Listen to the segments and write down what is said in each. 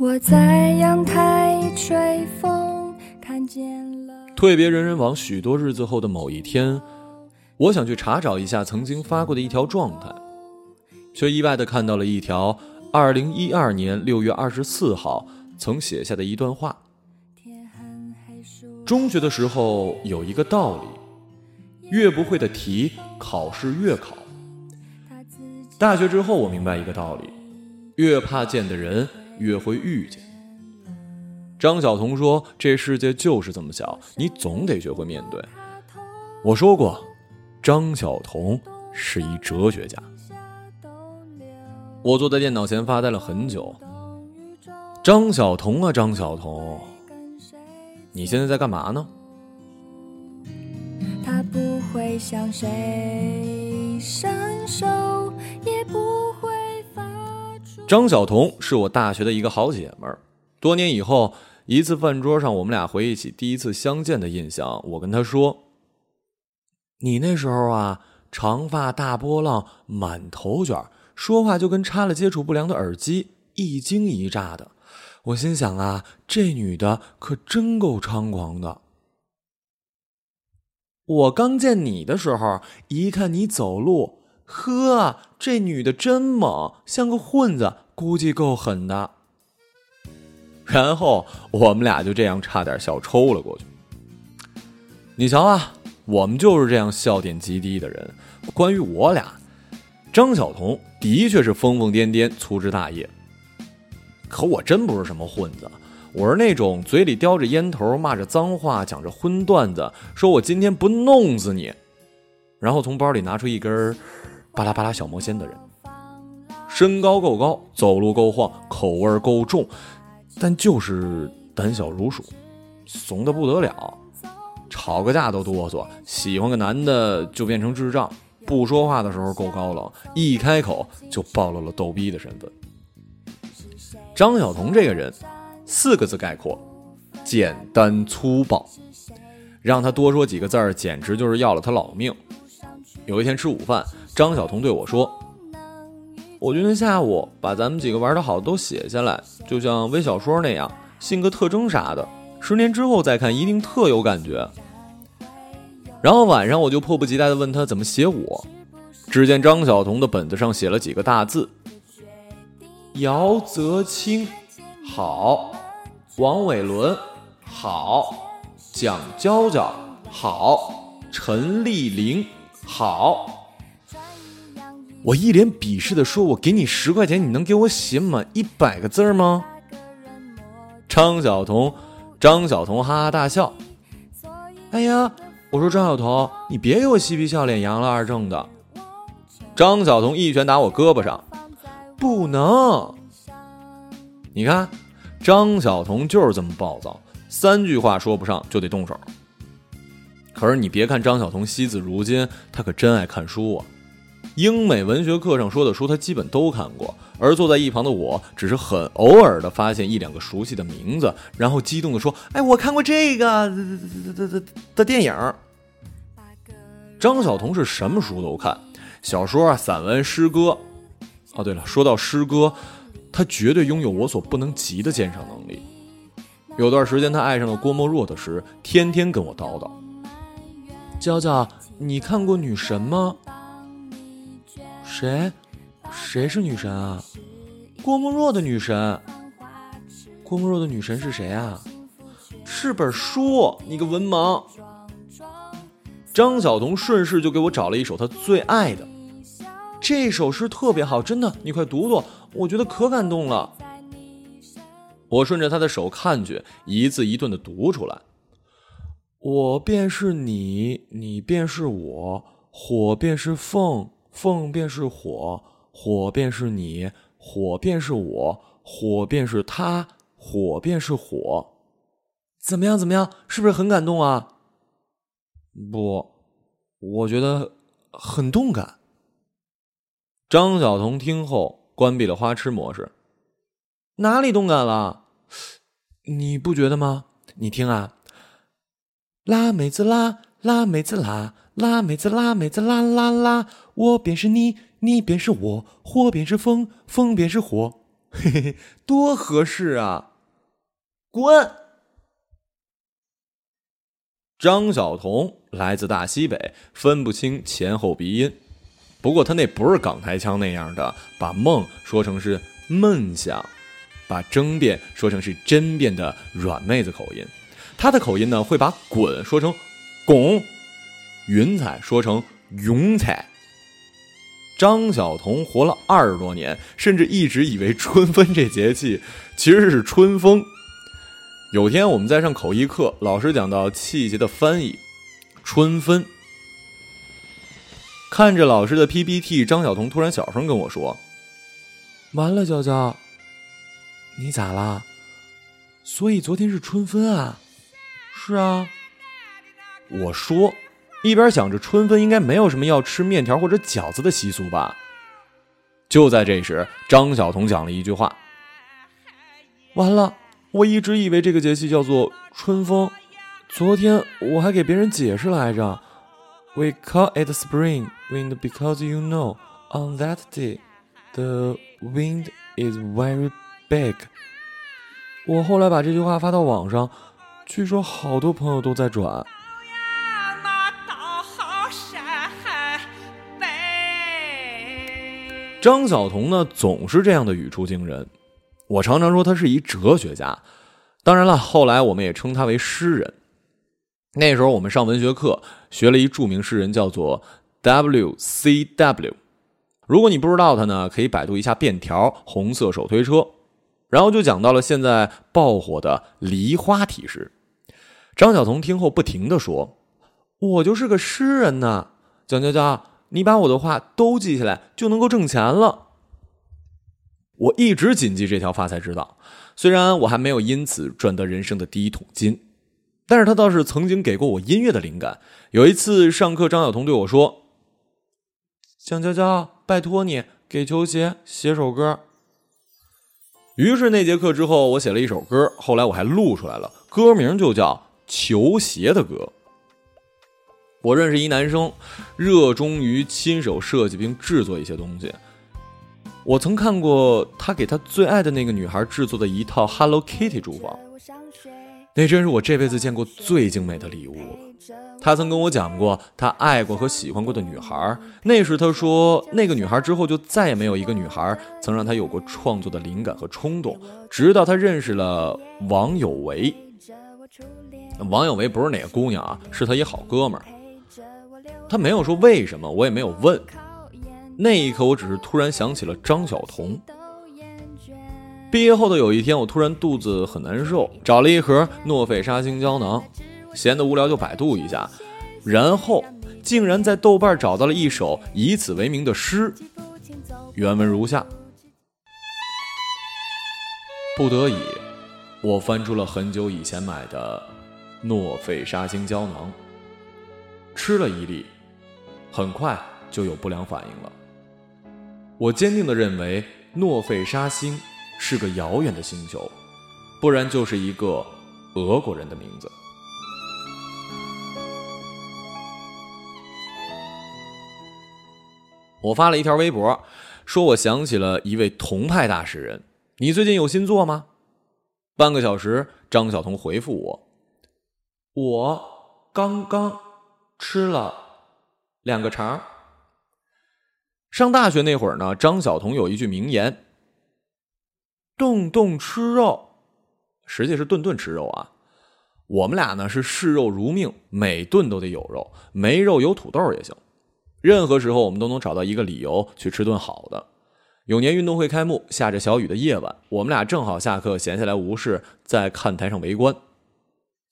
我在阳台吹风，看见了。退别人人网许多日子后的某一天，我想去查找一下曾经发过的一条状态，却意外的看到了一条二零一二年六月二十四号曾写下的一段话。中学的时候有一个道理，越不会的题考试越考。大学之后我明白一个道理，越怕见的人越会遇见。张晓彤说：“这世界就是这么小，你总得学会面对。”我说过，张晓彤是一哲学家。我坐在电脑前发呆了很久。张晓彤啊，张晓彤，你现在在干嘛呢？他不会向谁伸手，张晓彤是我大学的一个好姐们儿，多年以后。一次饭桌上，我们俩回忆起第一次相见的印象。我跟她说：“你那时候啊，长发大波浪，满头卷，说话就跟插了接触不良的耳机，一惊一乍的。”我心想啊，这女的可真够猖狂的。我刚见你的时候，一看你走路，呵，这女的真猛，像个混子，估计够狠的。然后我们俩就这样差点笑抽了过去。你瞧啊，我们就是这样笑点极低的人。关于我俩，张晓彤的确是疯疯癫癫、粗枝大叶。可我真不是什么混子，我是那种嘴里叼着烟头、骂着脏话、讲着荤段子，说我今天不弄死你，然后从包里拿出一根巴拉巴拉小魔仙的人。身高够高，走路够晃，口味够重。但就是胆小如鼠，怂的不得了，吵个架都哆嗦，喜欢个男的就变成智障，不说话的时候够高冷，一开口就暴露了逗逼的身份。张晓彤这个人，四个字概括：简单粗暴。让他多说几个字儿，简直就是要了他老命。有一天吃午饭，张晓彤对我说。我今天下午把咱们几个玩的好都写下来，就像微小说那样，性格特征啥的，十年之后再看一定特有感觉。然后晚上我就迫不及待的问他怎么写我，只见张晓彤的本子上写了几个大字：姚泽清，好；王伟伦，好；蒋娇娇，好；陈丽玲，好。我一脸鄙视的说：“我给你十块钱，你能给我写满一百个字吗？”张晓彤，张晓彤哈哈大笑。哎呀，我说张晓彤，你别给我嬉皮笑脸、杨了二正的。张晓彤一拳打我胳膊上，不能。你看，张晓彤就是这么暴躁，三句话说不上就得动手。可是你别看张晓彤惜字如金，他可真爱看书啊。英美文学课上说的书，他基本都看过。而坐在一旁的我，只是很偶尔的发现一两个熟悉的名字，然后激动的说：“哎，我看过这个的的的的电影。”张晓彤是什么书都看，小说啊、散文、诗歌。哦，对了，说到诗歌，他绝对拥有我所不能及的鉴赏能力。有段时间，他爱上了郭沫若的诗，天天跟我叨叨：“娇娇，你看过《女神》吗？”谁？谁是女神啊？郭沫若的女神。郭沫若的女神是谁啊？是本书。你个文盲。张晓彤顺势就给我找了一首他最爱的，这首诗特别好，真的，你快读读，我觉得可感动了。我顺着他的手看去，一字一顿的读出来。我便是你，你便是我，火便是凤。凤便是火，火便是你，火便是我，火便是他，火便是火。怎么样？怎么样？是不是很感动啊？不，我觉得很动感。张晓彤听后关闭了花痴模式。哪里动感了？你不觉得吗？你听啊，拉妹子拉，拉妹子拉。拉妹子，拉妹子，拉拉拉！我便是你，你便是我，火便是风，风便是火。嘿嘿，多合适啊！滚！张晓彤来自大西北，分不清前后鼻音。不过他那不是港台腔那样的，把梦说成是梦想，把争辩说成是争辩的软妹子口音。他的口音呢，会把滚说成拱，云彩说成云彩。张晓彤活了二十多年，甚至一直以为春分这节气其实是春风。有天我们在上口译课，老师讲到气节的翻译，春分。看着老师的 PPT，张晓彤突然小声跟我说：“完了，娇娇，你咋啦？所以昨天是春分啊？是啊。”我说，一边想着春分应该没有什么要吃面条或者饺子的习俗吧。就在这时，张晓彤讲了一句话：“完了，我一直以为这个节气叫做春风，昨天我还给别人解释来着。” We call it spring wind because you know on that day the wind is very big。我后来把这句话发到网上，据说好多朋友都在转。张晓彤呢，总是这样的语出惊人。我常常说他是一哲学家，当然了，后来我们也称他为诗人。那时候我们上文学课学了一著名诗人，叫做 W.C.W。如果你不知道他呢，可以百度一下便条“红色手推车”，然后就讲到了现在爆火的梨花体诗。张晓彤听后不停的说：“我就是个诗人呐，蒋娇娇，你把我的话都记下来，就能够挣钱了。”我一直谨记这条发财之道，虽然我还没有因此赚得人生的第一桶金。但是他倒是曾经给过我音乐的灵感。有一次上课，张晓彤对我说：“蒋娇娇，拜托你给球鞋写首歌。”于是那节课之后，我写了一首歌，后来我还录出来了，歌名就叫《球鞋的歌》。我认识一男生，热衷于亲手设计并制作一些东西。我曾看过他给他最爱的那个女孩制作的一套 Hello Kitty 珠宝。那真是我这辈子见过最精美的礼物。他曾跟我讲过他爱过和喜欢过的女孩，那时他说那个女孩之后就再也没有一个女孩曾让他有过创作的灵感和冲动，直到他认识了王有为。王有为不是哪个姑娘啊，是他一好哥们儿。他没有说为什么，我也没有问。那一刻，我只是突然想起了张晓彤。毕业后的有一天，我突然肚子很难受，找了一盒诺菲沙星胶囊，闲得无聊就百度一下，然后竟然在豆瓣找到了一首以此为名的诗，原文如下：不得已，我翻出了很久以前买的诺菲沙星胶囊，吃了一粒，很快就有不良反应了。我坚定地认为诺菲沙星。是个遥远的星球，不然就是一个俄国人的名字。我发了一条微博，说我想起了一位同派大使人。你最近有新作吗？半个小时，张晓彤回复我：“我刚刚吃了两个肠。”上大学那会儿呢，张晓彤有一句名言。顿顿吃肉，实际是顿顿吃肉啊。我们俩呢是视肉如命，每顿都得有肉，没肉有土豆也行。任何时候我们都能找到一个理由去吃顿好的。有年运动会开幕，下着小雨的夜晚，我们俩正好下课闲下来无事，在看台上围观。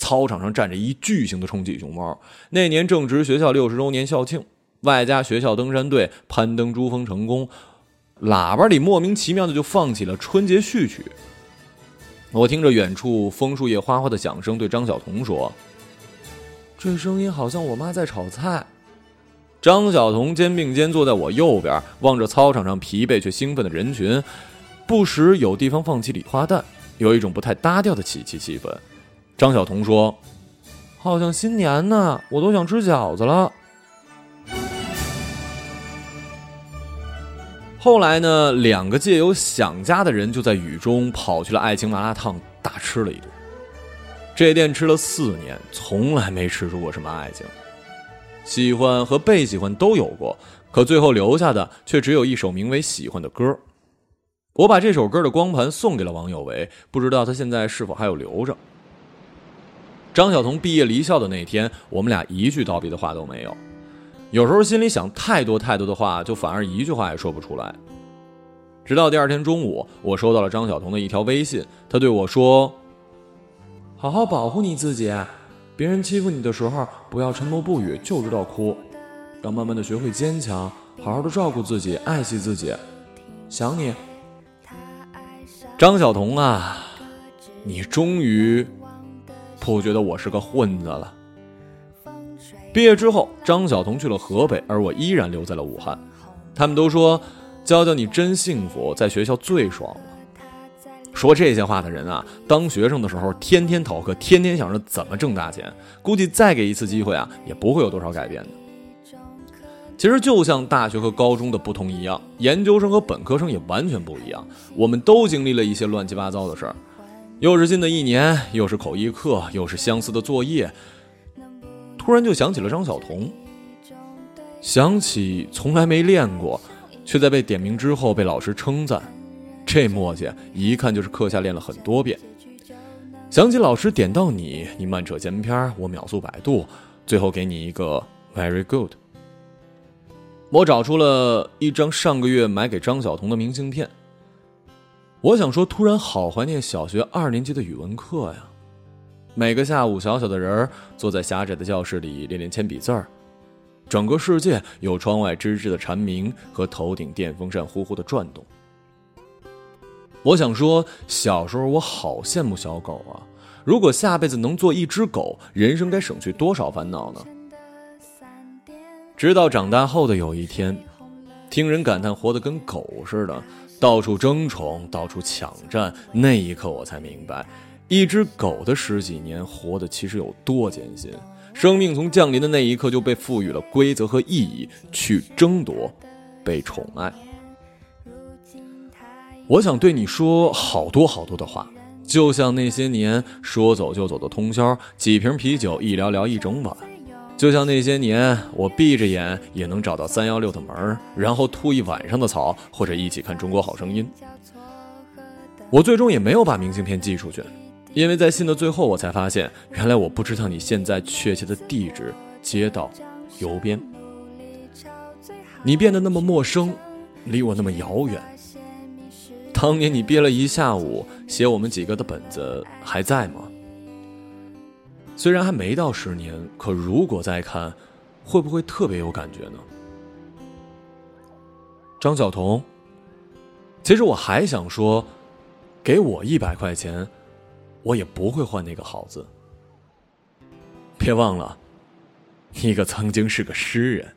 操场上站着一巨型的充气熊猫。那年正值学校六十周年校庆，外加学校登山队攀登珠峰成功。喇叭里莫名其妙的就放起了春节序曲。我听着远处枫树叶哗哗的响声，对张晓彤说：“这声音好像我妈在炒菜。”张晓彤肩并肩坐在我右边，望着操场上疲惫却兴奋的人群，不时有地方放起礼花弹，有一种不太搭调的喜气气氛。张晓彤说：“好像新年呢，我都想吃饺子了。”后来呢，两个借由想家的人就在雨中跑去了爱情麻辣烫，大吃了一顿。这店吃了四年，从来没吃出过什么爱情，喜欢和被喜欢都有过，可最后留下的却只有一首名为《喜欢》的歌。我把这首歌的光盘送给了王有为，不知道他现在是否还有留着。张晓彤毕业离校的那天，我们俩一句道别的话都没有。有时候心里想太多太多的话，就反而一句话也说不出来。直到第二天中午，我收到了张晓彤的一条微信，他对我说：“好好保护你自己，别人欺负你的时候，不要沉默不语，就知道哭，要慢慢的学会坚强，好好的照顾自己，爱惜自己，想你。”张晓彤啊，你终于不觉得我是个混子了。毕业之后，张晓彤去了河北，而我依然留在了武汉。他们都说：“娇娇，你真幸福，在学校最爽了。”说这些话的人啊，当学生的时候天天逃课，天天想着怎么挣大钱，估计再给一次机会啊，也不会有多少改变的。其实就像大学和高中的不同一样，研究生和本科生也完全不一样。我们都经历了一些乱七八糟的事儿，又是新的一年，又是口译课，又是相似的作业。突然就想起了张晓彤，想起从来没练过，却在被点名之后被老师称赞，这默契一看就是课下练了很多遍。想起老师点到你，你慢扯闲篇，我秒速百度，最后给你一个 very good。我找出了一张上个月买给张晓彤的明信片。我想说，突然好怀念小学二年级的语文课呀。每个下午，小小的人儿坐在狭窄的教室里练练铅笔字儿，整个世界有窗外吱吱的蝉鸣和头顶电风扇呼呼的转动。我想说，小时候我好羡慕小狗啊！如果下辈子能做一只狗，人生该省去多少烦恼呢？直到长大后的有一天，听人感叹活得跟狗似的，到处争宠，到处抢占，那一刻我才明白。一只狗的十几年活的其实有多艰辛，生命从降临的那一刻就被赋予了规则和意义，去争夺，被宠爱。我想对你说好多好多的话，就像那些年说走就走的通宵，几瓶啤酒一聊聊一整晚；就像那些年我闭着眼也能找到三幺六的门，然后吐一晚上的草，或者一起看《中国好声音》。我最终也没有把明信片寄出去。因为在信的最后，我才发现，原来我不知道你现在确切的地址、街道、邮编。你变得那么陌生，离我那么遥远。当年你憋了一下午写我们几个的本子还在吗？虽然还没到十年，可如果再看，会不会特别有感觉呢？张晓彤，其实我还想说，给我一百块钱。我也不会换那个好字。别忘了，你可曾经是个诗人。